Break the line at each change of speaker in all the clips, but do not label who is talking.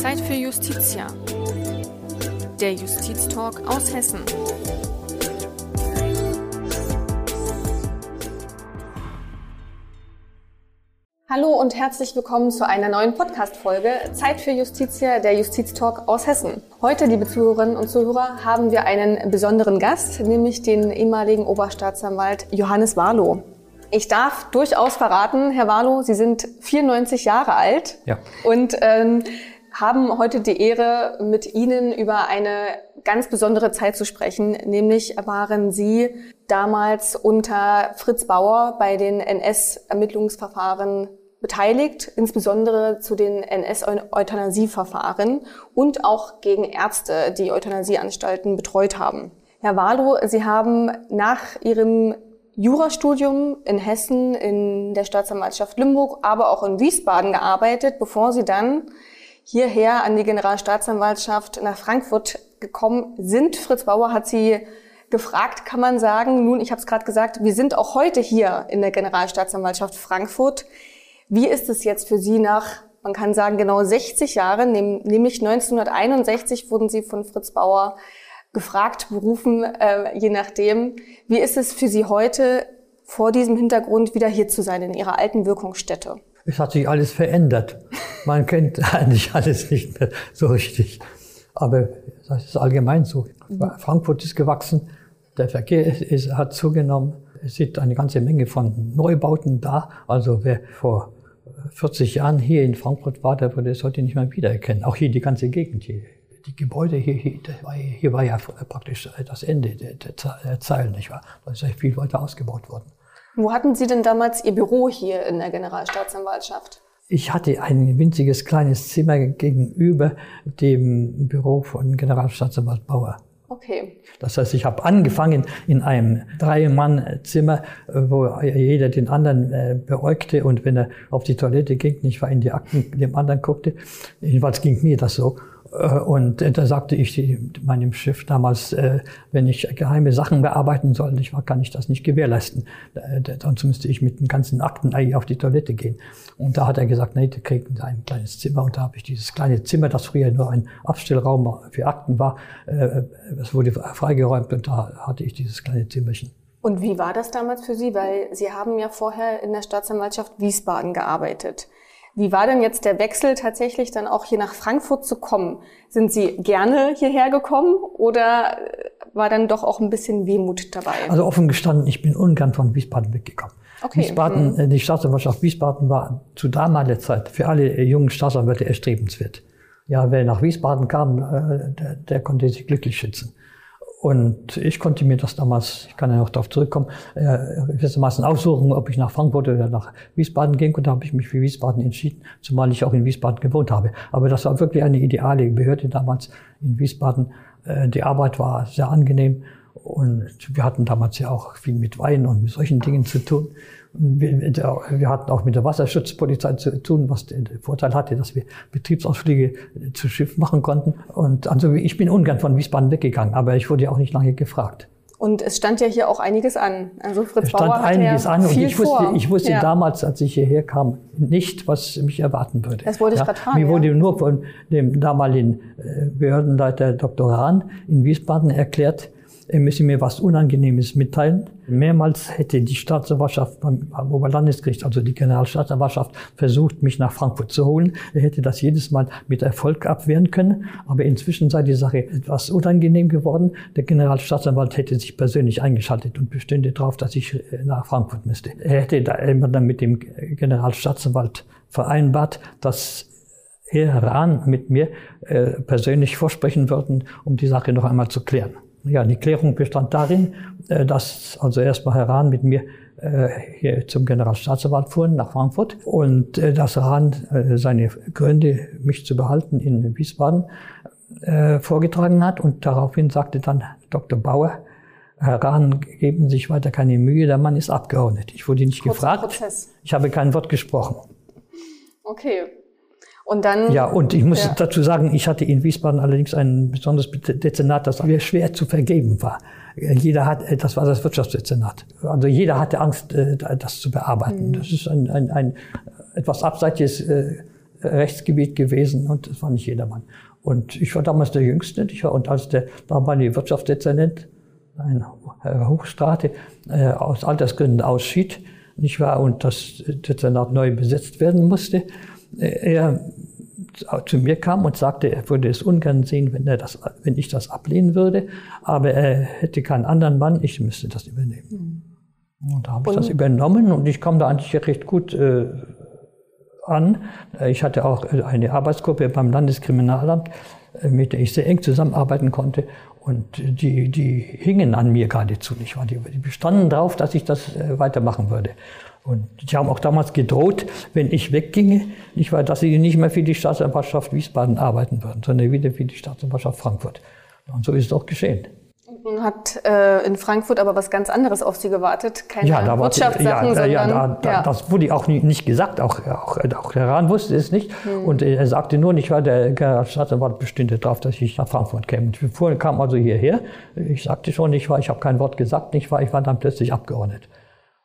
Zeit für Justitia. Der Justiztalk aus Hessen. Hallo und herzlich willkommen zu einer neuen Podcast-Folge Zeit für Justitia, der Justiztalk aus Hessen. Heute, liebe Zuhörerinnen und Zuhörer, haben wir einen besonderen Gast, nämlich den ehemaligen Oberstaatsanwalt Johannes Warlow. Ich darf durchaus verraten, Herr Warlow, Sie sind 94 Jahre alt
ja.
und ähm, haben heute die Ehre, mit Ihnen über eine ganz besondere Zeit zu sprechen. Nämlich waren Sie damals unter Fritz Bauer bei den NS-Ermittlungsverfahren beteiligt, insbesondere zu den NS-Euthanasieverfahren und auch gegen Ärzte, die Euthanasieanstalten betreut haben. Herr Warlow, Sie haben nach Ihrem Jurastudium in Hessen, in der Staatsanwaltschaft Limburg, aber auch in Wiesbaden gearbeitet, bevor Sie dann hierher an die Generalstaatsanwaltschaft nach Frankfurt gekommen sind. Fritz Bauer hat Sie gefragt, kann man sagen. Nun, ich habe es gerade gesagt, wir sind auch heute hier in der Generalstaatsanwaltschaft Frankfurt. Wie ist es jetzt für Sie nach, man kann sagen, genau 60 Jahren, nämlich 1961 wurden Sie von Fritz Bauer gefragt, berufen, äh, je nachdem. Wie ist es für Sie heute vor diesem Hintergrund wieder hier zu sein in Ihrer alten Wirkungsstätte?
Es hat sich alles verändert. Man kennt eigentlich alles nicht mehr so richtig. Aber das ist allgemein so. Frankfurt ist gewachsen, der Verkehr ist, hat zugenommen. Es sind eine ganze Menge von Neubauten da. Also wer vor 40 Jahren hier in Frankfurt war, der würde es heute nicht mehr wiedererkennen. Auch hier die ganze Gegend hier. Die Gebäude hier, hier, war, hier war ja praktisch das Ende der, der Zeilen, nicht wahr? Da ist ja viel weiter ausgebaut worden.
Wo hatten Sie denn damals Ihr Büro hier in der Generalstaatsanwaltschaft?
Ich hatte ein winziges kleines Zimmer gegenüber dem Büro von Generalstaatsanwalt Bauer.
Okay.
Das heißt, ich habe angefangen in einem Drei-Mann-Zimmer, wo jeder den anderen äh, beäugte und wenn er auf die Toilette ging, nicht war in die Akten dem anderen guckte. Jedenfalls ging mir das so. Äh, und da sagte ich meinem Chef damals, äh, wenn ich geheime Sachen bearbeiten soll, kann ich das nicht gewährleisten. Äh, sonst müsste ich mit den ganzen Akten eigentlich auf die Toilette gehen. Und da hat er gesagt, nee, der kriegt ein kleines Zimmer. Und da habe ich dieses kleine Zimmer, das früher nur ein Abstellraum für Akten war, das wurde freigeräumt und da hatte ich dieses kleine Zimmerchen.
Und wie war das damals für Sie? Weil Sie haben ja vorher in der Staatsanwaltschaft Wiesbaden gearbeitet. Wie war denn jetzt der Wechsel tatsächlich dann auch hier nach Frankfurt zu kommen? Sind Sie gerne hierher gekommen oder war dann doch auch ein bisschen Wehmut dabei?
Also offen gestanden, ich bin ungern von Wiesbaden weggekommen.
Okay.
Wiesbaden, hm. die Staatsanwaltschaft Wiesbaden war zu damaliger Zeit für alle jungen Staatsanwälte erstrebenswert. Ja, wer nach Wiesbaden kam, äh, der, der konnte sich glücklich schätzen. Und ich konnte mir das damals, ich kann ja noch darauf zurückkommen, äh, gewissermaßen aussuchen, ob ich nach Frankfurt oder nach Wiesbaden gehen konnte. Da habe ich mich für Wiesbaden entschieden, zumal ich auch in Wiesbaden gewohnt habe. Aber das war wirklich eine ideale Behörde damals in Wiesbaden. Äh, die Arbeit war sehr angenehm und wir hatten damals ja auch viel mit Wein und mit solchen Dingen zu tun. Wir, hatten auch mit der Wasserschutzpolizei zu tun, was den Vorteil hatte, dass wir Betriebsausflüge zu Schiff machen konnten. Und also ich bin ungern von Wiesbaden weggegangen, aber ich wurde ja auch nicht lange gefragt.
Und es stand ja hier auch einiges an.
Also Fritz es stand Bauer einiges ja an und ich wusste, ich wusste ja. damals, als ich hierher kam, nicht, was mich erwarten würde.
Das wollte ich ja, gerade fragen.
Mir wurde nur von dem damaligen äh, Behördenleiter Dr. Hahn in Wiesbaden erklärt, er müsse mir was Unangenehmes mitteilen. Mehrmals hätte die Staatsanwaltschaft beim Oberlandesgericht, also die Generalstaatsanwaltschaft, versucht, mich nach Frankfurt zu holen. Er hätte das jedes Mal mit Erfolg abwehren können. Aber inzwischen sei die Sache etwas unangenehm geworden. Der Generalstaatsanwalt hätte sich persönlich eingeschaltet und bestünde darauf, dass ich äh, nach Frankfurt müsste. Er hätte da immer dann mit dem Generalstaatsanwalt vereinbart, dass er Rahn mit mir äh, persönlich vorsprechen würden, um die Sache noch einmal zu klären. Ja, die Klärung bestand darin, äh, dass also erstmal Herr Rahn mit mir äh, hier zum Generalstaatsanwalt fuhren nach Frankfurt und äh, dass Rahn seine Gründe, mich zu behalten in Wiesbaden, vorgetragen hat und daraufhin sagte dann Dr. Bauer, Herr Rahn, geben Sie sich weiter keine Mühe, der Mann ist Abgeordnet. Ich wurde nicht Kurzer gefragt. Prozess. Ich habe kein Wort gesprochen.
Okay. Und dann.
Ja, und ich muss ja. dazu sagen, ich hatte in Wiesbaden allerdings ein besonderes Dezernat, das mir schwer zu vergeben war. Jeder hat, das war das Wirtschaftsdezernat. Also jeder hatte Angst, äh, das zu bearbeiten. Mhm. Das ist ein, ein, ein etwas abseitiges äh, Rechtsgebiet gewesen und das war nicht jedermann. Und ich war damals der Jüngste, ich war, und als der damalige Wirtschaftsdezernent, ein Herr Hochstrate, äh, aus Altersgründen ausschied, nicht wahr, und das Dezernat neu besetzt werden musste, äh, er zu mir kam und sagte, er würde es ungern sehen, wenn, er das, wenn ich das ablehnen würde, aber er hätte keinen anderen Mann, ich müsste das übernehmen. Mhm. Und da habe ich das übernommen und ich kam da eigentlich recht gut äh, an. Ich hatte auch eine Arbeitsgruppe beim Landeskriminalamt, äh, mit der ich sehr eng zusammenarbeiten konnte. Und die, die hingen an mir geradezu nicht wahr? Die, die bestanden darauf, dass ich das äh, weitermachen würde. Und die haben auch damals gedroht, wenn ich wegginge, nicht wahr, dass sie nicht mehr für die Staatsanwaltschaft Wiesbaden arbeiten würden, sondern wieder für die Staatsanwaltschaft Frankfurt. Und so ist es auch geschehen.
Hat äh, in Frankfurt aber was ganz anderes auf Sie gewartet. Keine ja, da Wirtschaftssachen,
ja,
sondern...
Ja, da, da, ja. das wurde auch nicht gesagt. Auch, auch, auch der Rahn wusste es nicht. Hm. Und er sagte nur nicht, weil der Staatsanwalt bestünde darauf, dass ich nach Frankfurt käme. Und wir kamen also hierher. Ich sagte schon, ich war, ich habe kein Wort gesagt, nicht wahr? Ich war dann plötzlich abgeordnet.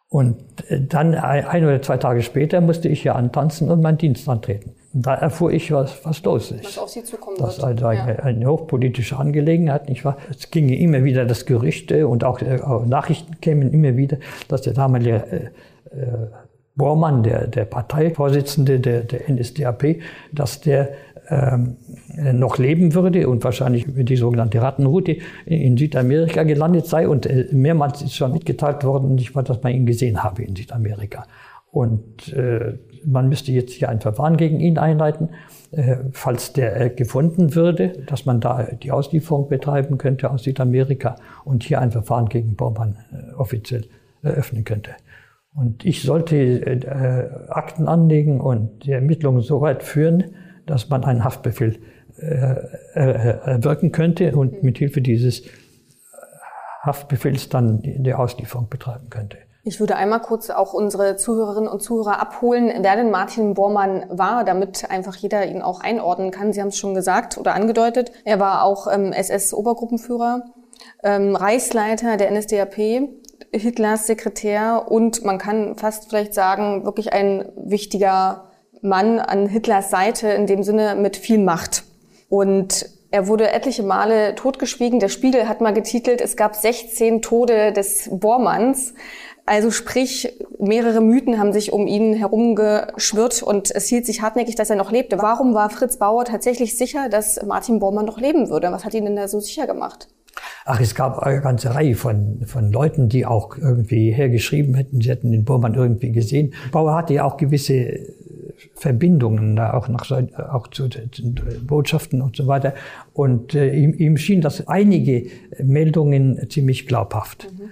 Und äh, dann ein oder zwei Tage später musste ich hier antanzen und meinen Dienst antreten. Da erfuhr ich, was, was los ist. Was
auf Sie zukommen
Das ist also eine, ja. eine, hochpolitische Angelegenheit, nicht wahr? Es ging immer wieder das Gerüchte und auch, äh, auch Nachrichten kämen immer wieder, dass der damalige äh, äh, Bormann, der, der Parteivorsitzende der, der NSDAP, dass der ähm, noch leben würde und wahrscheinlich über die sogenannte Rattenroute in Südamerika gelandet sei. Und äh, mehrmals ist schon mitgeteilt worden, ich war, dass man ihn gesehen habe in Südamerika. Und äh, man müsste jetzt hier ein Verfahren gegen ihn einleiten, äh, falls der äh, gefunden würde, dass man da die Auslieferung betreiben könnte aus Südamerika und hier ein Verfahren gegen Bormann äh, offiziell eröffnen könnte. Und ich sollte Akten anlegen und die Ermittlungen so weit führen, dass man einen Haftbefehl erwirken könnte und mit Hilfe dieses Haftbefehls dann die Auslieferung betreiben könnte.
Ich würde einmal kurz auch unsere Zuhörerinnen und Zuhörer abholen, wer denn Martin Bormann war, damit einfach jeder ihn auch einordnen kann. Sie haben es schon gesagt oder angedeutet. Er war auch ähm, SS-Obergruppenführer, ähm, Reichsleiter der NSDAP, Hitlers Sekretär und man kann fast vielleicht sagen, wirklich ein wichtiger Mann an Hitlers Seite, in dem Sinne mit viel Macht. Und er wurde etliche Male totgeschwiegen. Der Spiegel hat mal getitelt, es gab 16 Tode des Bormanns. Also sprich, mehrere Mythen haben sich um ihn herumgeschwirrt und es hielt sich hartnäckig, dass er noch lebte. Warum war Fritz Bauer tatsächlich sicher, dass Martin Bormann noch leben würde? Was hat ihn denn da so sicher gemacht?
Ach, es gab eine ganze Reihe von, von Leuten, die auch irgendwie hergeschrieben hätten, sie hätten den Bormann irgendwie gesehen. Bauer hatte ja auch gewisse Verbindungen da auch nach auch zu, zu Botschaften und so weiter. Und äh, ihm, ihm schien das einige Meldungen ziemlich glaubhaft. Mhm.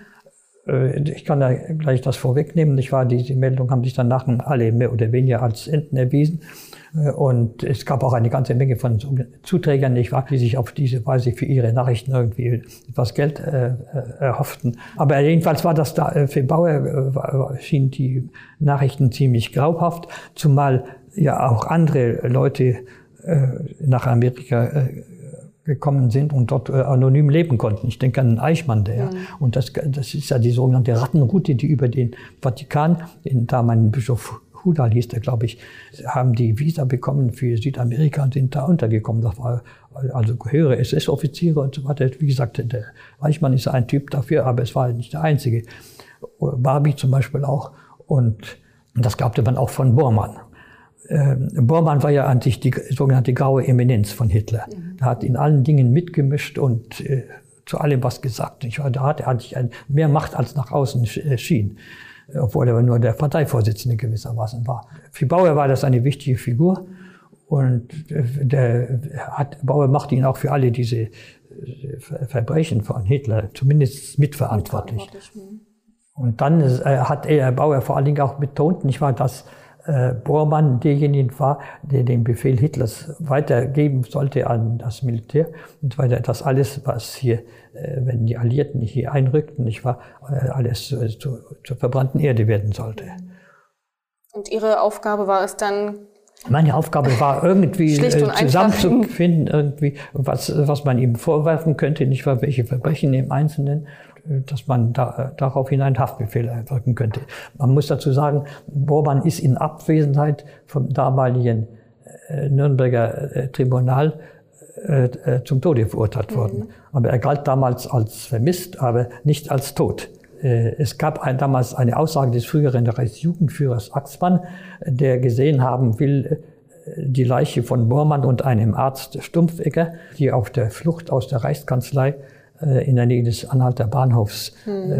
Äh, ich kann da gleich das vorwegnehmen. Ich war, diese Meldungen haben sich dann nachher alle mehr oder weniger als Enten erwiesen. Äh, und es gab auch eine ganze Menge von Zuträgern, nicht wahr, die sich auf diese Weise für ihre Nachrichten irgendwie etwas Geld äh, äh erhofften. Aber jedenfalls war das da, für Bauer äh, schien die Nachrichten ziemlich glaubhaft, zumal ja auch andere Leute äh, nach Amerika gekommen sind und dort äh, anonym leben konnten. Ich denke an Eichmann, der. Mhm. Und das, das ist ja die sogenannte Rattenroute, die über den Vatikan, den damaligen Bischof Hudal hieß der, glaube ich, haben die Visa bekommen für Südamerika und sind da untergekommen. Das war also höhere SS-Offiziere und so weiter. Wie gesagt, der Eichmann ist ein Typ dafür, aber es war nicht der einzige. Barbie zum Beispiel auch. Und das glaubte man auch von Bormann. Ähm, Bormann war ja an sich die sogenannte graue Eminenz von Hitler. Mhm. Er hat in allen Dingen mitgemischt und äh, zu allem was gesagt. Ich war, da hatte er eigentlich ein, mehr Macht als nach außen äh, schien obwohl er nur der Parteivorsitzende gewissermaßen war. Für Bauer war das eine wichtige Figur und der hat, Bauer machte ihn auch für alle diese äh, Verbrechen von Hitler zumindest mitverantwortlich. mitverantwortlich hm. und dann äh, hat er Bauer vor allen Dingen auch betont, nicht wahr, dass äh, Bormann derjenige war, der den Befehl Hitlers weitergeben sollte an das Militär und weiter das alles, was hier, äh, wenn die Alliierten hier einrückten, nicht wahr, äh, alles zu, zu, zur verbrannten Erde werden sollte.
Und Ihre Aufgabe war es dann,
meine Aufgabe war irgendwie zusammenzufinden, irgendwie, was, was man ihm vorwerfen könnte, nicht wahr, welche Verbrechen im Einzelnen dass man da, daraufhin einen Haftbefehl erwirken könnte. Man muss dazu sagen, Bormann ist in Abwesenheit vom damaligen äh, Nürnberger äh, Tribunal äh, äh, zum Tode verurteilt mhm. worden. Aber er galt damals als vermisst, aber nicht als tot. Äh, es gab ein, damals eine Aussage des früheren Reichsjugendführers Axmann, der gesehen haben will, die Leiche von Bormann und einem Arzt Stumpfegger, die auf der Flucht aus der Reichskanzlei äh, in der Nähe des Anhalter Bahnhofs mhm.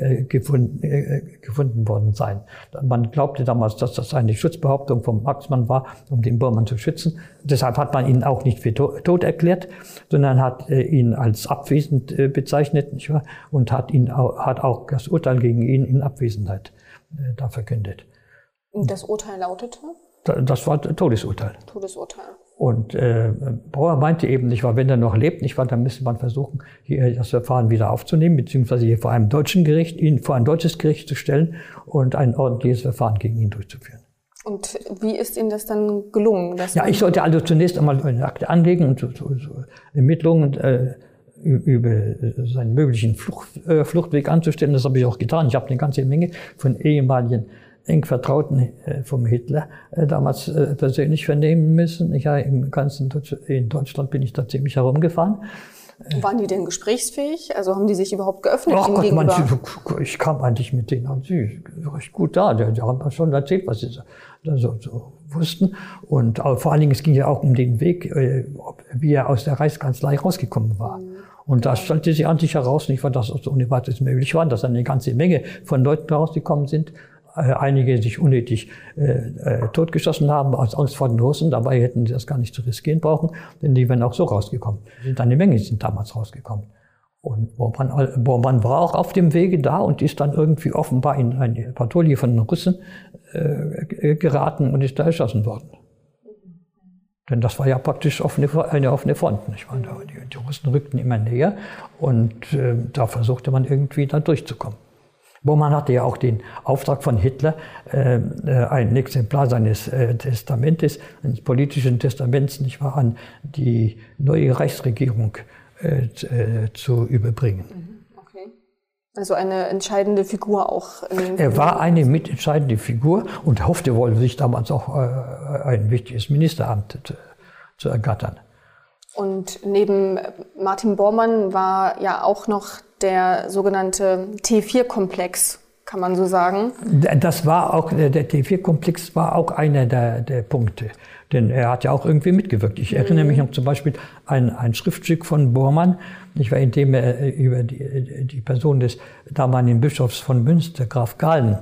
äh, gefunden, äh, gefunden worden sein. Man glaubte damals, dass das eine Schutzbehauptung vom Maxmann war, um den Bormann zu schützen. Deshalb hat man ihn auch nicht für tot erklärt, sondern hat äh, ihn als abwesend äh, bezeichnet nicht wahr? und hat, ihn auch, hat auch das Urteil gegen ihn in Abwesenheit äh, da verkündet.
Das Urteil lautete?
Das war Todesurteil.
Todesurteil.
Und äh, Bauer meinte eben nicht wahr, wenn er noch lebt, nicht wahr, dann müsste man versuchen, hier das Verfahren wieder aufzunehmen, beziehungsweise hier vor einem deutschen Gericht, ihn vor ein deutsches Gericht zu stellen und ein ordentliches Verfahren gegen ihn durchzuführen.
Und wie ist Ihnen das dann gelungen?
ja, ich sollte also zunächst einmal eine Akte anlegen und so, so, so Ermittlungen äh, über seinen möglichen Flucht, äh, Fluchtweg anzustellen. Das habe ich auch getan. Ich habe eine ganze Menge von ehemaligen eng Vertrauten äh, vom Hitler äh, damals äh, persönlich vernehmen müssen. Ja, im ganzen Deutsch, in Deutschland bin ich da ziemlich herumgefahren.
Waren die denn gesprächsführig? Also haben die sich überhaupt geöffnet?
Ach Gott, manche, ich kam eigentlich mit denen an sie recht gut da. Die, die haben schon erzählt, was sie so, so, so wussten. Und vor allen Dingen, es ging ja auch um den Weg, wie er aus der Reichskanzlei rausgekommen war. Mhm. Und da stellte sich an sich heraus, nicht, weil das ohne weiteres möglich war, dass eine ganze Menge von Leuten rausgekommen sind, einige sich unnötig äh, äh, totgeschossen haben aus Angst vor den Russen. Dabei hätten sie das gar nicht zu riskieren brauchen, denn die wären auch so rausgekommen. Sind eine Menge sind damals rausgekommen. Und Bormann, Bormann war auch auf dem Wege da und ist dann irgendwie offenbar in eine Patrouille von den Russen äh, geraten und ist da erschossen worden. Denn das war ja praktisch offene, eine offene Front. Nicht wahr? Die, die Russen rückten immer näher und äh, da versuchte man irgendwie da durchzukommen. Bormann hatte ja auch den Auftrag von Hitler, äh, äh, ein Exemplar seines äh, Testamentes, eines politischen Testaments, nicht wahr, an die neue Reichsregierung äh, äh, zu überbringen.
Mhm, okay. Also eine entscheidende Figur auch.
er war eine mitentscheidende Figur und hoffte wohl, sich damals auch äh, ein wichtiges Ministeramt zu, zu ergattern.
Und neben Martin Bormann war ja auch noch der sogenannte T4-Komplex, kann man so sagen.
Das war auch, der T4-Komplex war auch einer der, der Punkte. Denn er hat ja auch irgendwie mitgewirkt. Ich erinnere mhm. mich noch zum Beispiel an ein Schriftstück von Bormann, ich war, in dem er über die, die Person des damaligen Bischofs von Münster, Graf Galen,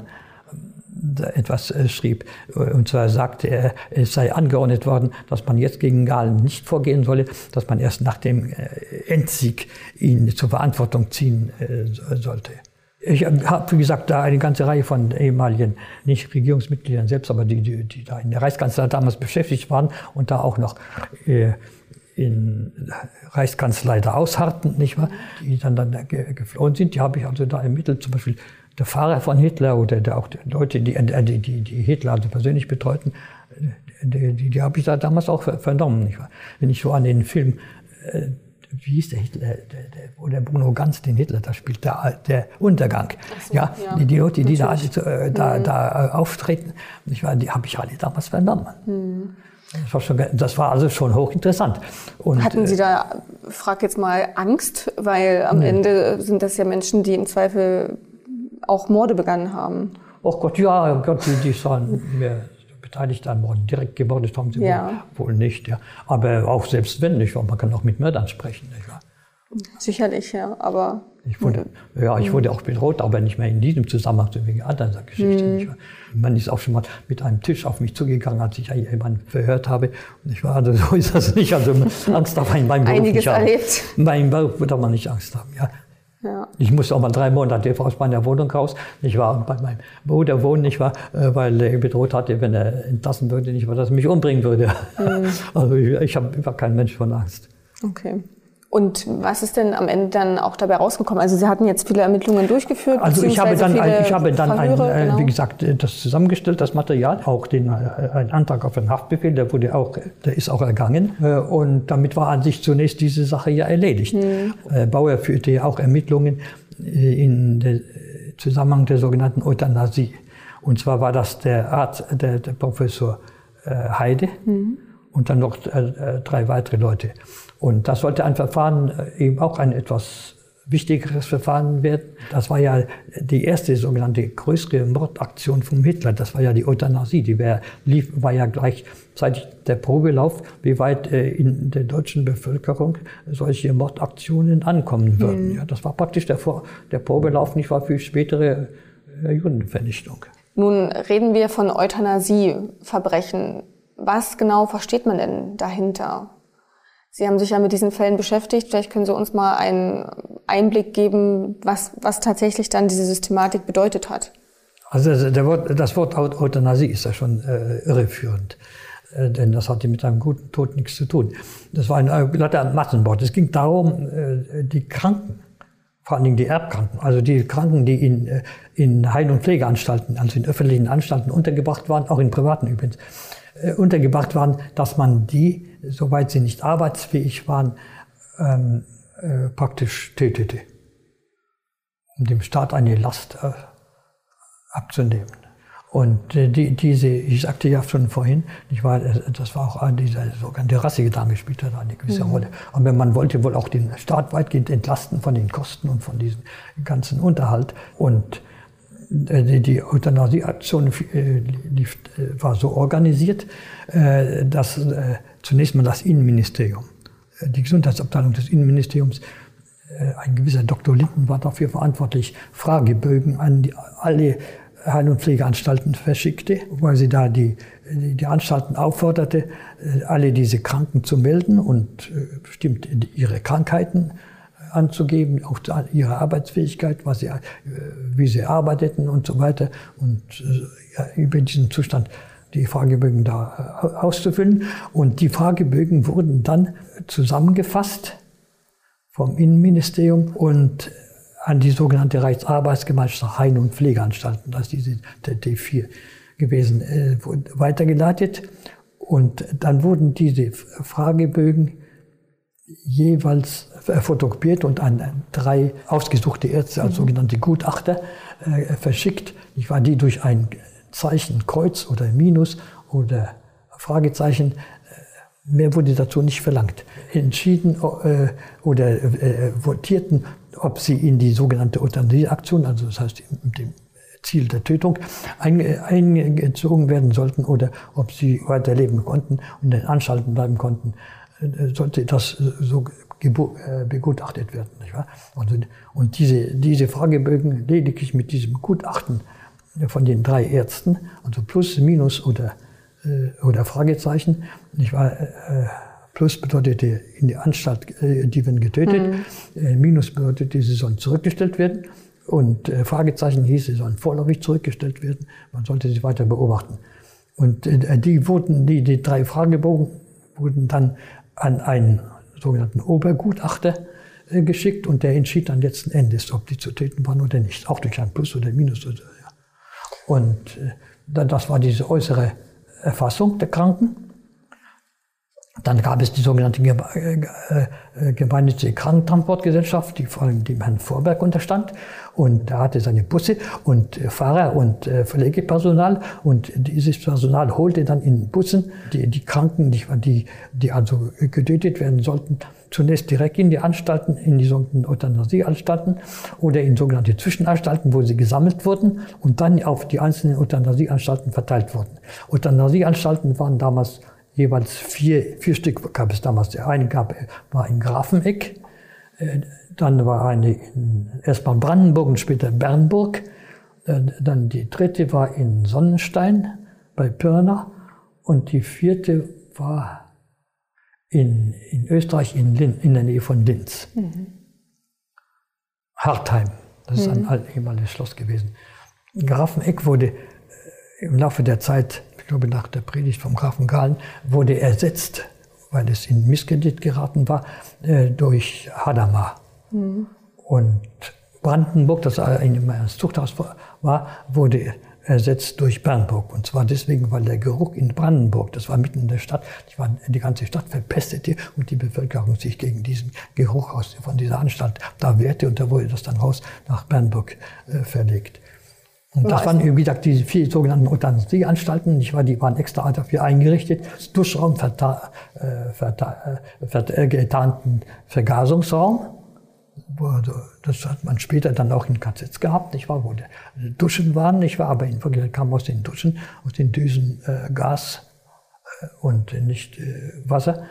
etwas äh, schrieb. Und zwar sagte er, es sei angeordnet worden, dass man jetzt gegen Galen nicht vorgehen solle, dass man erst nach dem äh, Endsieg ihn zur Verantwortung ziehen äh, sollte. Ich habe, wie gesagt, da eine ganze Reihe von ehemaligen, nicht Regierungsmitgliedern selbst, aber die, die, die da in der Reichskanzlei damals beschäftigt waren und da auch noch äh, in Reichskanzlei da ausharrten, nicht wahr? Die dann, dann geflohen sind, die habe ich also da ermittelt, zum Beispiel der Fahrer von Hitler oder der, auch die Leute, die, die, die, die Hitler also persönlich betreuten, die, die, die habe ich da damals auch vernommen. Nicht wahr? Wenn ich so an den Film, äh, wie hieß der Hitler, der, der, wo der Bruno Ganz den Hitler da spielt, der, der Untergang. So, ja, ja, die, die Leute, die da, äh, da, mhm. da äh, auftreten, nicht wahr, die habe ich alle damals vernommen. Mhm. Das war, schon, das war also schon hochinteressant.
Und, Hatten Sie äh, da, frag jetzt mal, Angst? Weil am nee. Ende sind das ja Menschen, die im Zweifel auch Morde begangen haben.
Oh Gott, ja, Gott, die, die waren mehr beteiligt an Morden. Direkt gemordet haben sie ja. wohl, wohl, nicht. Ja. Aber auch selbst wenn nicht, man kann auch mit Mördern sprechen. Nicht wahr?
Sicherlich, ja, aber.
Ich wurde, ja, ich wurde auch bedroht, aber nicht mehr in diesem Zusammenhang, sondern wegen anderer Geschichten. Mhm. Man ist auch schon mal mit einem Tisch auf mich zugegangen, als ich jemanden verhört habe. Und ich war, also so ist das nicht. Also Angst darf man in meinem Beruf
Einiges
nicht haben.
erlebt.
In meinem Beruf darf man nicht Angst haben, ja. Ja. Ich musste auch mal drei Monate aus meiner Wohnung raus. Ich war bei meinem Bruder wohnen, nicht wahr, äh, weil er bedroht hatte, wenn er entlassen würde, nicht dass er mich umbringen würde. Mhm. Also ich, ich habe einfach keinen Mensch von Angst.
Okay. Und was ist denn am Ende dann auch dabei rausgekommen? Also Sie hatten jetzt viele Ermittlungen durchgeführt.
Also ich habe dann, ein, ich habe dann ein, äh, genau. wie gesagt, äh, das zusammengestellt, das Material, auch den, äh, ein Antrag auf einen Haftbefehl, der wurde auch, der ist auch ergangen. Und damit war an sich zunächst diese Sache ja erledigt. Hm. Bauer führte ja auch Ermittlungen in der Zusammenhang der sogenannten Euthanasie. Und zwar war das der Arzt, der, der Professor Heide. Hm und dann noch drei weitere Leute. Und das sollte ein Verfahren eben auch ein etwas wichtigeres Verfahren werden. Das war ja die erste sogenannte größere Mordaktion von Hitler. Das war ja die Euthanasie. Die wär, lief, war ja gleichzeitig der Probelauf, wie weit äh, in der deutschen Bevölkerung solche Mordaktionen ankommen würden. Mhm. Ja, das war praktisch der, der Probelauf nicht war für spätere äh, Judenvernichtung.
Nun reden wir von Euthanasieverbrechen. Was genau versteht man denn dahinter? Sie haben sich ja mit diesen Fällen beschäftigt. Vielleicht können Sie uns mal einen Einblick geben, was, was tatsächlich dann diese Systematik bedeutet hat.
Also Wort, das Wort Euthanasie ist ja schon äh, irreführend, äh, denn das hatte mit einem guten Tod nichts zu tun. Das war ein glatter Massenmord. Es ging darum, äh, die Kranken, vor allen Dingen die Erbkranken, also die Kranken, die in, äh, in Heil- und Pflegeanstalten, also in öffentlichen Anstalten untergebracht waren, auch in privaten übrigens, äh, untergebracht waren, dass man die soweit sie nicht arbeitsfähig waren, ähm, äh, praktisch tötete, um dem Staat eine Last äh, abzunehmen. Und äh, die, diese, ich sagte ja schon vorhin, ich war, äh, das war auch dieser sogenannte Rassegedanke spielte da eine gewisse mhm. Rolle. Aber man wollte wohl auch den Staat weitgehend entlasten von den Kosten und von diesem ganzen Unterhalt. Und äh, die, die Euthanasieaktion äh, war so organisiert, dass zunächst mal das Innenministerium, äh, die Gesundheitsabteilung des Innenministeriums, äh, ein gewisser Dr. Linden war dafür verantwortlich, Fragebögen an die, alle Heil- und Pflegeanstalten verschickte, weil sie da die, die Anstalten aufforderte, äh, alle diese Kranken zu melden und bestimmt ihre Krankheiten anzugeben, auch ihre Arbeitsfähigkeit, was sie, wie sie arbeiteten und so weiter. Und ja, über diesen Zustand die Fragebögen da äh, auszufüllen. Und die Fragebögen wurden dann zusammengefasst vom Innenministerium und an die sogenannte Reichsarbeitsgemeinschaft Heim- und Pflegeanstalten, das ist diese der D4 gewesen, äh, weitergeleitet. Und dann wurden diese Fragebögen jeweils fotokopiert und an drei ausgesuchte Ärzte als mhm. sogenannte Gutachter äh, verschickt. Ich war die durch ein Zeichen Kreuz oder Minus oder Fragezeichen. Äh, mehr wurde dazu nicht verlangt. Entschieden äh, oder äh, votierten, ob sie in die sogenannte Euthanasieaktion, also das heißt mit dem Ziel der Tötung, eingezogen werden sollten oder ob sie weiterleben konnten und in den Anstalten bleiben konnten, äh, sollte das so äh, begutachtet werden. Nicht wahr? Und, und diese, diese Fragebögen lediglich mit diesem Gutachten von den drei Ärzten, also Plus, Minus oder, äh, oder Fragezeichen. Ich war, äh, Plus bedeutete in die Anstalt, äh, die werden getötet. Mhm. Äh, Minus bedeutete, sie sollen zurückgestellt werden. Und äh, Fragezeichen hieß, sie sollen vorläufig zurückgestellt werden. Man sollte sie weiter beobachten. Und äh, die wurden, die, die drei Fragebogen wurden dann an einen sogenannten Obergutachter äh, geschickt und der entschied dann letzten Endes, ob die zu töten waren oder nicht. Auch durch ein Plus oder Minus oder und äh, das war diese äußere Erfassung der Kranken. Dann gab es die sogenannte äh, äh, gemeinnützige Krankentransportgesellschaft, die vor allem dem Herrn Vorberg unterstand. Und er hatte seine Busse und Fahrer und Pflegepersonal. Und dieses Personal holte dann in Bussen die, die Kranken, die, die, die also getötet werden sollten, zunächst direkt in die Anstalten, in die sogenannten Euthanasieanstalten oder in sogenannte Zwischenanstalten, wo sie gesammelt wurden und dann auf die einzelnen Euthanasieanstalten verteilt wurden. Euthanasieanstalten waren damals jeweils vier, vier Stück gab es damals. Der eine gab, war in Grafeneck, äh, dann war eine in, erstmal Brandenburg und später Bernburg, äh, dann die dritte war in Sonnenstein bei Pirna und die vierte war in, in Österreich, in, Lin, in der Nähe von Linz. Mhm. Hartheim, das ist ein mhm. ehemaliges Schloss gewesen. Grafeneck wurde äh, im Laufe der Zeit, glaube nach der Predigt vom Grafen Gahlen, wurde ersetzt, weil es in Misskredit geraten war, äh, durch Hadamar. Mhm. Und Brandenburg, das ein Zuchthaus war, wurde ersetzt durch Bernburg. Und zwar deswegen, weil der Geruch in Brandenburg, das war mitten in der Stadt, war, die ganze Stadt verpestete und die Bevölkerung sich gegen diesen Geruch aus, von dieser Anstalt da wehrte und da wurde das dann raus nach Bernburg äh, verlegt. Und das waren, wie gesagt, diese vier sogenannten Euthanasieanstalten. Ich war, die waren extra dafür eingerichtet. Das Duschraum, verta äh, verta äh, vertarnten Vergasungsraum. Das hat man später dann auch in KZs gehabt, nicht wahr, wo die Duschen waren, nicht wahr, aber in Wirklichkeit kam aus den Duschen, aus den Düsen äh, Gas äh, und nicht äh, Wasser.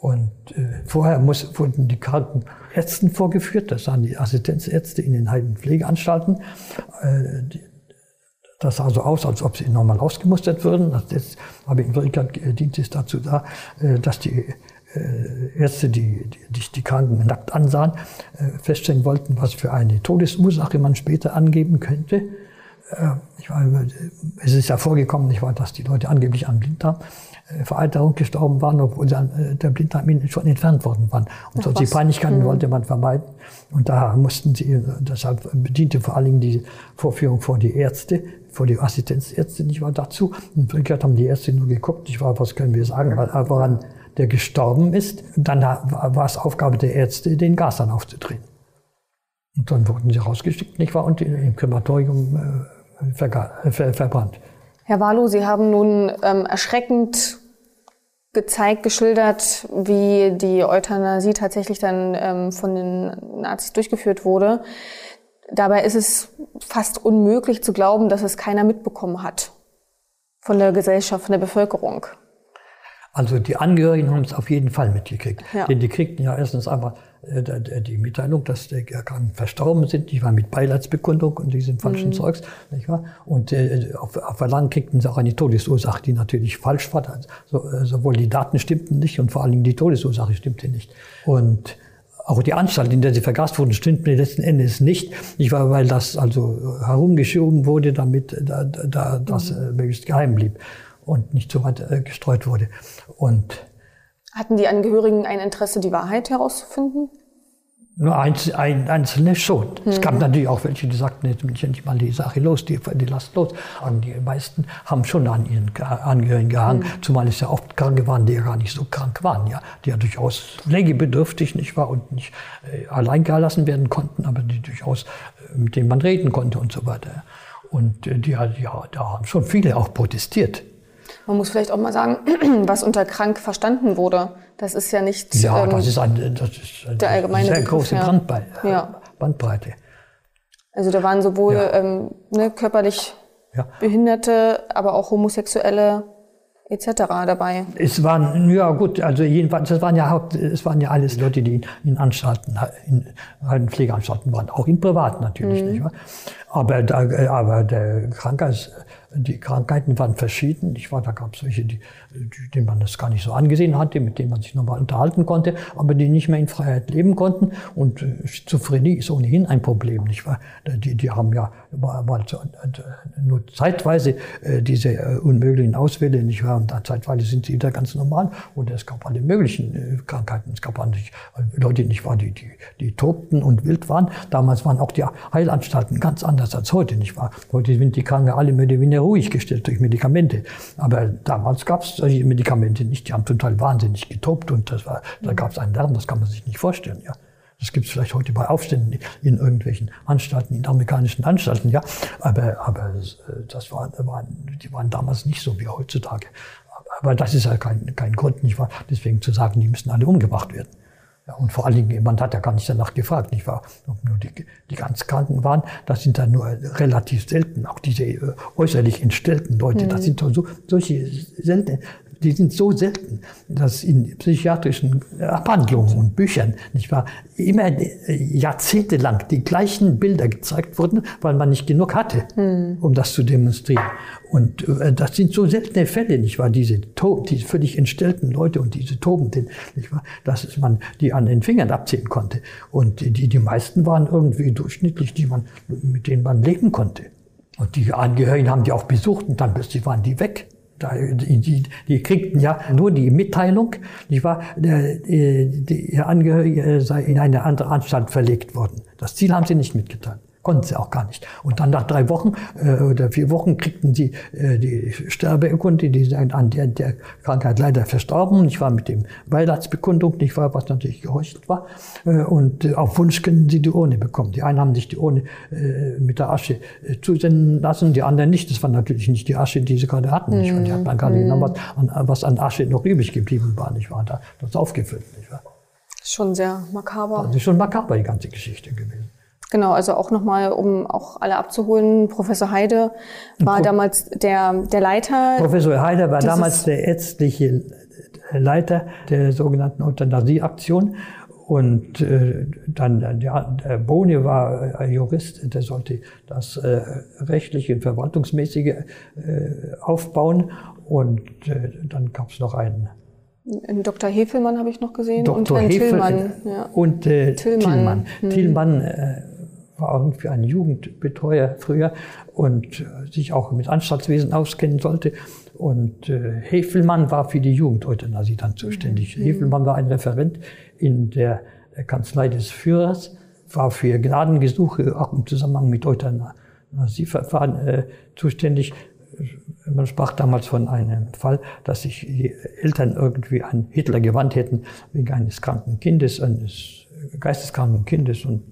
Und äh, vorher muss, wurden die Karten Ärzten vorgeführt, das waren die Assistenzärzte in den Heidenpflegeanstalten. Äh, die, das sah so aus, als ob sie normal ausgemustert würden. Das jetzt, aber in Wirklichkeit äh, dient es dazu da, äh, dass die äh, Ärzte, die, die die Kranken nackt ansahen, feststellen wollten, was für eine Todesursache man später angeben könnte. Ich meine, es ist ja vorgekommen, nicht wahr, dass die Leute angeblich an Blinddarm äh, Veralterung gestorben waren, obwohl dann, äh, der Blinddarm schon entfernt worden war. Und solche Peinlichkeiten mhm. wollte man vermeiden. Und da mussten sie, äh, deshalb bediente vor allen Dingen die Vorführung vor die Ärzte, vor die Assistenzärzte nicht war dazu. Und Wirklichkeit haben die Ärzte nur geguckt, ich war, was können wir sagen, woran der gestorben ist. Dann war es Aufgabe der Ärzte, den Gas dann aufzudrehen. Und dann wurden sie rausgeschickt, nicht wahr, und im Krematorium äh, ver verbrannt.
Herr Walu, Sie haben nun ähm, erschreckend gezeigt, geschildert, wie die Euthanasie tatsächlich dann ähm, von den Nazis durchgeführt wurde. Dabei ist es fast unmöglich zu glauben, dass es keiner mitbekommen hat von der Gesellschaft, von der Bevölkerung.
Also die Angehörigen haben es auf jeden Fall mitgekriegt. Ja. Denn die kriegten ja erstens einmal äh, die Mitteilung, dass die Erkrankten verstorben sind, die war mit Beileidsbekundung und diesem falschen mhm. Zeugs, nicht wahr? Und äh, auf, auf Verlangen kriegten sie auch eine Todesursache, die natürlich falsch war. Also, äh, sowohl die Daten stimmten nicht und vor allen Dingen die Todesursache stimmte nicht. Und auch die Anstalt, in der sie vergast wurden, stimmte letzten Endes nicht. Nicht wahr? Weil das also herumgeschoben wurde, damit da, da, das mhm. möglichst geheim blieb und nicht so weit äh, gestreut wurde. Und
hatten die Angehörigen ein Interesse, die Wahrheit herauszufinden?
Nur einz, ein, einzelne schon. Mhm. Es gab mhm. natürlich auch welche, die sagten, jetzt bin ich endlich mal die Sache los, die, die lasst los. Und die meisten haben schon an ihren Angehörigen gehangen, mhm. zumal es ja oft Kranke waren, die ja gar nicht so krank waren, ja, die ja durchaus pflegebedürftig nicht war und nicht äh, allein gelassen werden konnten, aber die durchaus äh, mit denen man reden konnte und so weiter. Und äh, die, ja, da haben schon viele auch protestiert.
Man muss vielleicht auch mal sagen, was unter krank verstanden wurde. Das ist ja nicht
ja, ähm, das ist ein, das ist eine der allgemeine sehr große ja. Bandbreite, ja. Bandbreite.
Also da waren sowohl ja. ähm, ne, körperlich Behinderte, aber auch Homosexuelle etc. dabei.
Es waren, ja gut, also jedenfalls, das waren ja Haupt, es waren ja alles Leute, die in Anstalten, in, in Pflegeanstalten waren, auch in Privat natürlich, mhm. nicht wahr? Aber, da, aber der Krankheits, die Krankheiten waren verschieden. Ich war, da gab es welche, die, die, denen man das gar nicht so angesehen hatte, mit denen man sich nochmal unterhalten konnte, aber die nicht mehr in Freiheit leben konnten. Und äh, Schizophrenie ist ohnehin ein Problem, nicht wahr? Die, die haben ja mal, mal nur zeitweise äh, diese äh, unmöglichen Ausfälle, nicht wahr? Und dann zeitweise sind sie wieder ganz normal. Und es gab alle möglichen äh, Krankheiten. Es gab eigentlich Leute, nicht wahr, die, die, die tobten und wild waren. Damals waren auch die Heilanstalten ganz anders als heute, nicht wahr? Heute sind die Kranken alle mehr oder weniger ruhig gestellt durch Medikamente. Aber damals gab es solche Medikamente nicht. Die haben total wahnsinnig getobt und das war, da gab es einen Lärm, das kann man sich nicht vorstellen. Ja. Das gibt es vielleicht heute bei Aufständen in irgendwelchen Anstalten, in amerikanischen Anstalten, ja. Aber, aber das war, waren, die waren damals nicht so wie heutzutage. Aber das ist halt kein, kein Grund, nicht wahr? Deswegen zu sagen, die müssen alle umgebracht werden. Ja, und vor allen Dingen, man hat ja gar nicht danach gefragt, nicht wahr? Ob nur die, die ganz Kranken waren, das sind dann nur relativ selten. Auch diese äh, äußerlich entstellten Leute, mhm. das sind so, solche selten, die sind so selten, dass in psychiatrischen Abhandlungen und Büchern, nicht wahr, immer jahrzehntelang die gleichen Bilder gezeigt wurden, weil man nicht genug hatte, hm. um das zu demonstrieren. Und äh, das sind so seltene Fälle, nicht wahr, diese, diese völlig entstellten Leute und diese Tobenden, nicht wahr, dass man die an den Fingern abzählen konnte. Und die, die meisten waren irgendwie durchschnittlich, die man, mit denen man leben konnte. Und die Angehörigen haben die auch besucht und dann plötzlich waren die weg. Die, die, die kriegten ja nur die Mitteilung, nicht wahr? Die, die Angehörige sei in eine andere Anstalt verlegt worden. Das Ziel haben sie nicht mitgeteilt. Konnten sie auch gar nicht. Und dann nach drei Wochen äh, oder vier Wochen kriegten sie äh, die Sterbeurkunde, die sind an der, der Krankheit leider verstorben. Ich war mit dem Beileidsbekundung, nicht wahr, was natürlich gehorcht war. Äh, und äh, auf Wunsch können sie die Urne bekommen. Die einen haben sich die Urne äh, mit der Asche äh, zusenden lassen, die anderen nicht. Das war natürlich nicht die Asche, die sie gerade hatten. Nicht wahr? Die hat man gerade genommen, was an, was an Asche noch übrig geblieben war. Nicht wahr? Da, das aufgefüllt. Nicht wahr?
Schon sehr makaber.
Das ist schon makaber, die ganze Geschichte gewesen.
Genau, also auch nochmal, um auch alle abzuholen, Professor Heide war
Pro
damals der, der Leiter.
Professor Heide war damals der ärztliche Leiter der sogenannten Euthanasieaktion. Und äh, dann der, der Boni war äh, Jurist, der sollte das äh, rechtliche und verwaltungsmäßige äh, aufbauen. Und äh, dann gab es noch einen
einen Dr. Hefelmann habe ich noch gesehen
Dr.
und Herrn
Hefel
Tillmann. Ja.
und äh,
Tillmann.
Tillmann.
Hm.
Tillmann äh, war irgendwie ein Jugendbetreuer früher und äh, sich auch mit Anstaltswesen auskennen sollte. Und äh, Hefelmann war für die Jugendeuthanasie dann zuständig.
Mhm.
Hefelmann war ein Referent in der Kanzlei des Führers, war für Gnadengesuche auch im Zusammenhang mit Euthanasieverfahren äh, zuständig. Man sprach damals von einem Fall, dass sich die Eltern irgendwie an Hitler gewandt hätten wegen eines kranken Kindes, eines geisteskranken Kindes und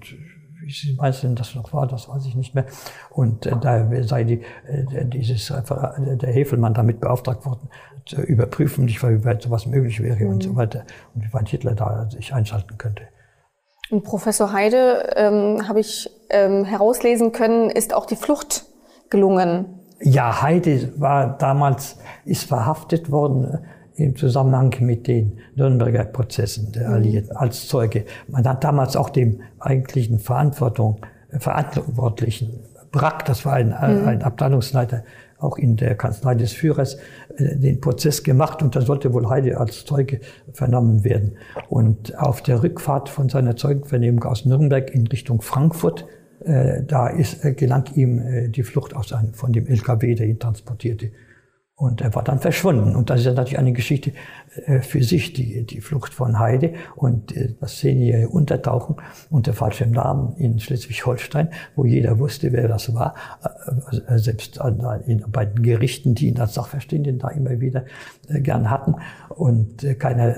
wie Sie meinen, das noch war, das weiß ich nicht mehr. Und äh, da sei die, äh, dieses, Referat- der Hefelmann damit beauftragt worden, zu überprüfen, nicht, wie weit sowas möglich wäre und so weiter und wie weit Hitler da sich einschalten könnte.
Und Professor Heide, ähm, habe ich ähm, herauslesen können, ist auch die Flucht gelungen.
Ja, Heide war damals, ist verhaftet worden äh, im Zusammenhang mit den Nürnberger Prozessen der Alliierten als Zeuge. Man hat damals auch dem eigentlichen Verantwortung, äh, Verantwortlichen, Brack, das war ein, äh, ein Abteilungsleiter auch in der Kanzlei des Führers, äh, den Prozess gemacht und da sollte wohl Heide als Zeuge vernommen werden. Und auf der Rückfahrt von seiner Zeugenvernehmung aus Nürnberg in Richtung Frankfurt, äh, da ist, äh, gelang ihm äh, die Flucht aus einem, von dem LKW, der ihn transportierte. Und er war dann verschwunden. Und das ist ja natürlich eine Geschichte äh, für sich, die, die Flucht von Heide und äh, das zehnjährige Untertauchen unter falschem Namen in Schleswig-Holstein, wo jeder wusste, wer das war. Äh, Selbst an- in, bei den Gerichten, die ihn als Sachverständigen da immer wieder gern hatten. Und keiner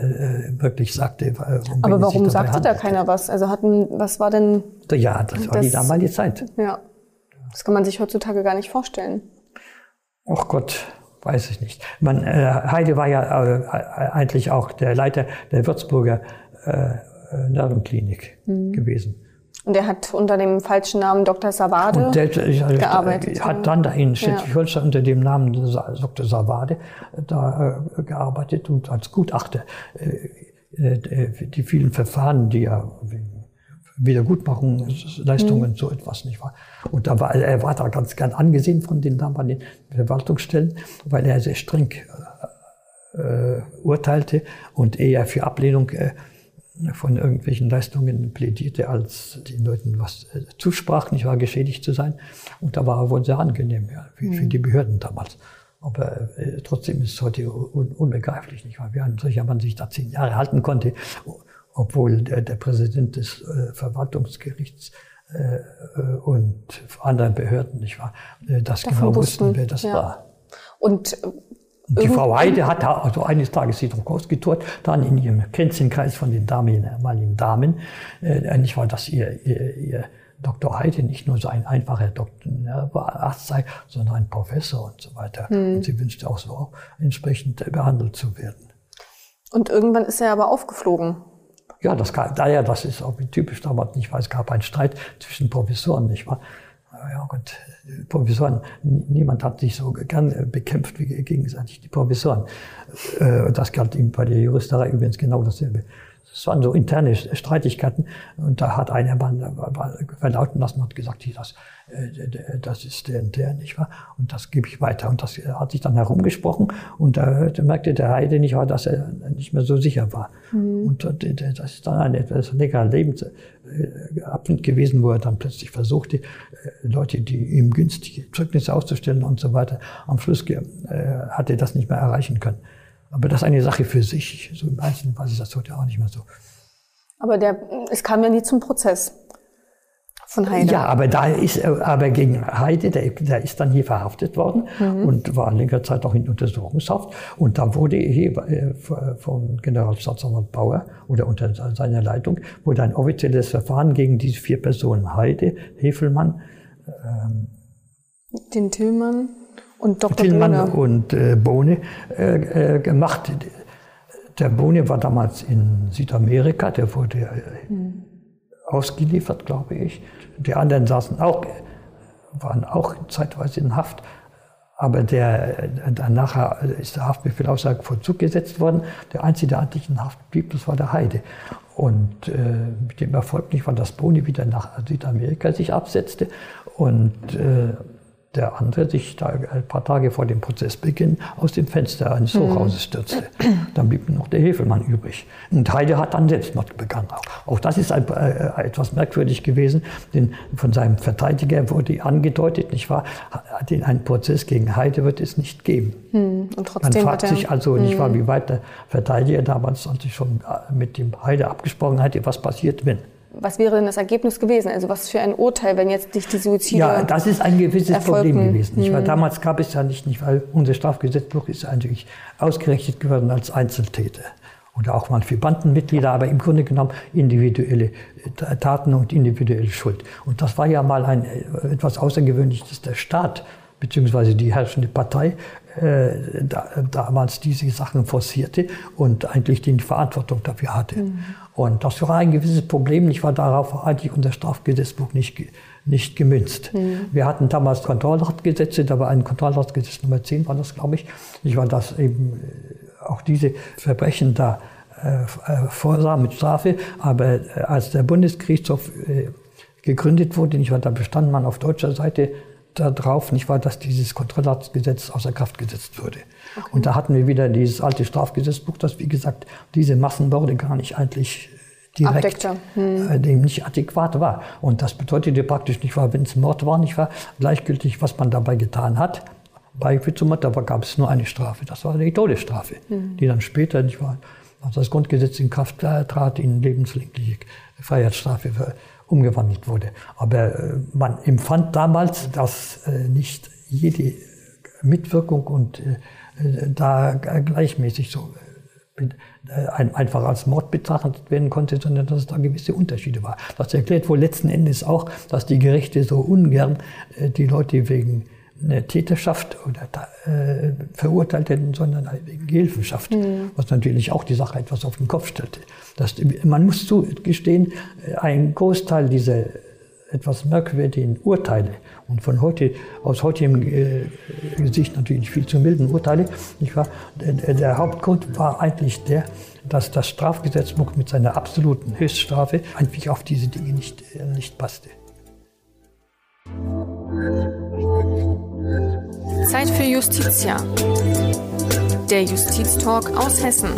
wirklich sagte, um
Aber warum sagte da keiner was? Also hatten, was war denn,
Ja, das war die
Das-
damalige Zeit.
ja, das kann man sich heutzutage gar nicht vorstellen.
Ach Gott, weiß ich nicht. Man, äh, Heide war ja äh, eigentlich auch der Leiter der Würzburger äh, äh, Nervenklinik gewesen.
Und er hat unter dem falschen Namen Dr. Savade
Und der äh,
gearbeitet.
hat dann da in Schleswig-Holstein unter dem Namen Dr. Savade äh, da äh, gearbeitet und als Gutachter äh, äh, die vielen Verfahren, die ja wegen Wiedergutmachungsleistungen, so etwas nicht war. Und da war, er war da ganz gern angesehen von den damaligen Verwaltungsstellen, weil er sehr streng äh, urteilte und eher für Ablehnung äh, von irgendwelchen Leistungen plädierte, als den Leuten was äh, zusprach, nicht wahr, geschädigt zu sein. Und da war er wohl sehr angenehm ja, für, für die Behörden damals. Aber äh, trotzdem ist es heute un unbegreiflich, nicht wahr? Wie ein solcher Mann sich da zehn Jahre halten konnte, obwohl der, der Präsident des äh, Verwaltungsgerichts äh, äh, und anderen Behörden, nicht wahr, äh, das
Davon
genau wussten,
wussten,
wer das
ja.
war.
Und äh,
Und die Frau Heide hat da also eines Tages sie doch ausgetourt, dann in ihrem Kränzenkreis von den Damen, ehemaligen Damen, äh, nicht wahr, dass ihr, ihr, ihr Dr. Heide nicht nur so ein einfacher Doktor, ne, Arzt sei, sondern ein Professor und so weiter. Und sie wünschte auch so entsprechend behandelt zu werden.
Und irgendwann ist er aber aufgeflogen.
Ja, das kann, daher, das ist auch typisch damals, nicht wahr? Es gab einen Streit zwischen Professoren, nicht wahr? Ja, äh, Professoren, niemand hat sich so gern äh, bekämpft wie gegenseitig die Professoren. Äh, Das galt ihm bei der Juristerei übrigens genau dasselbe. Es waren so interne Streitigkeiten und da hat einer verlauten lassen und gesagt, hier, das, äh, das ist der und der, nicht wahr? Und das gebe ich weiter. Und das äh, hat sich dann herumgesprochen und da merkte der Heide nicht wahr, dass er nicht mehr so sicher war. Und äh, das ist dann ein etwas längerer Lebensabschnitt gewesen, wo er dann plötzlich versuchte, Leute, die ihm günstige Zeugnisse auszustellen und so weiter. Am Schluss hat er das nicht mehr erreichen können. Aber das ist eine Sache für sich. So im Einzelnen weiß ich das heute auch nicht mehr so.
Aber der, es kam ja nie zum Prozess. von Heide.
Ja, aber da ist, aber gegen Heide, der, der ist dann hier verhaftet worden mhm. und war längere Zeit auch in Untersuchungshaft. Und da wurde hier äh, vom Generalstaatsanwalt Bauer oder unter seiner Leitung wurde ein offizielles Verfahren gegen diese vier Personen Heide, Hefelmann,
ähm, den Tillmann und Dr.
Tillmann Bohne. und äh, Bohne äh, äh, gemacht. Der Bohne war damals in Südamerika, der wurde mhm ausgeliefert, glaube ich. Die anderen saßen auch, waren auch zeitweise in Haft. Aber der, nachher ist der Haftbefehl außer Vollzug gesetzt worden. Der Einzige, der eigentlich in Haft blieb, das war der Heide. Und äh, mit dem Erfolg nicht, weil das Boni wieder nach Südamerika sich absetzte. Und äh, der andere sich ein paar Tage vor dem Prozessbeginn aus dem Fenster eines mhm. Hochhauses stürzte. Dann blieb nur noch der Hefelmann übrig. Und Heide hat dann Selbstmord begangen. Auch, das ist ein, äh, etwas merkwürdig gewesen, denn von seinem Verteidiger wurde angedeutet, nicht wahr, den einen Prozess gegen Heide wird es nicht geben. Mhm. Und trotzdem Man fragt sich also, nicht wahr, mhm. wie weit der Verteidiger damals sich schon äh, mit dem Heide abgesprochen hatte, was passiert, wenn
was wäre denn das Ergebnis gewesen? Also was für ein Urteil, wenn jetzt nicht die Suizide
Ja, das ist ein gewisses erfolgten. Problem gewesen. Nicht? Weil hm. damals gab es ja nicht, nicht, weil unser Strafgesetzbuch ist eigentlich ausgerechnet geworden als Einzeltäter oder auch mal für Bandenmitglieder, aber im Grunde genommen individuelle äh, Taten und individuelle Schuld. Und das war ja mal ein, äh, etwas Außergewöhnliches. Der Staat beziehungsweise die herrschende Partei äh, da, damals diese Sachen forcierte und eigentlich die Verantwortung dafür hatte. Mhm. Und das war ein gewisses Problem. Ich war darauf eigentlich unser Strafgesetzbuch nicht, nicht gemünzt. Mhm. Wir hatten damals Kontrollhaftgesetze, da war ein Kontrollhaftgesetz Nummer 10 war das, glaube ich. Ich war das eben äh, auch diese Verbrechen da äh, äh, vorsah mit Strafe. Aber äh, als der Bundesgerichtshof äh, gegründet wurde, nicht war, da bestand man auf deutscher Seite darauf, nicht wahr, dass dieses Kontrollgesetz außer Kraft gesetzt wurde. Okay. Und da hatten wir wieder dieses alte Strafgesetzbuch, das, wie gesagt, diese Massenmorde gar nicht eigentlich direkt hm. äh, dem nicht adäquat war. Und das bedeutete praktisch nicht wahr, wenn es Mord war, nicht wahr, gleichgültig, was man dabei getan hat. Bei zum Mord, aber gab es nur eine Strafe. Das war die Todesstrafe, hm. die dann später, nicht wahr, als das Grundgesetz in Kraft trat, in lebenslängliche Freiheitsstrafe umgewandelt wurde. Aber äh, man empfand damals, dass äh, nicht jede Mitwirkung und äh, da gleichmäßig so einfach als Mord betrachtet werden konnte, sondern dass es da gewisse Unterschiede war. Das erklärt wohl letzten Endes auch, dass die Gerichte so ungern die Leute wegen eine Täterschaft oder äh, verurteilt hätten, sondern wegen Gehilfenschaft, mhm. was natürlich auch die Sache etwas auf den Kopf stellte. Das, man muss zugestehen, ein Großteil dieser etwas merkwürdigen Urteile und von heute, aus heutigem äh, Sicht natürlich viel zu milden Urteile, nicht wahr? Der, der Hauptgrund war eigentlich der, dass das Strafgesetzbuch mit seiner absoluten Höchststrafe eigentlich auf diese Dinge nicht, äh, nicht passte.
Zeit für Justitia. Der Justiztalk aus Hessen.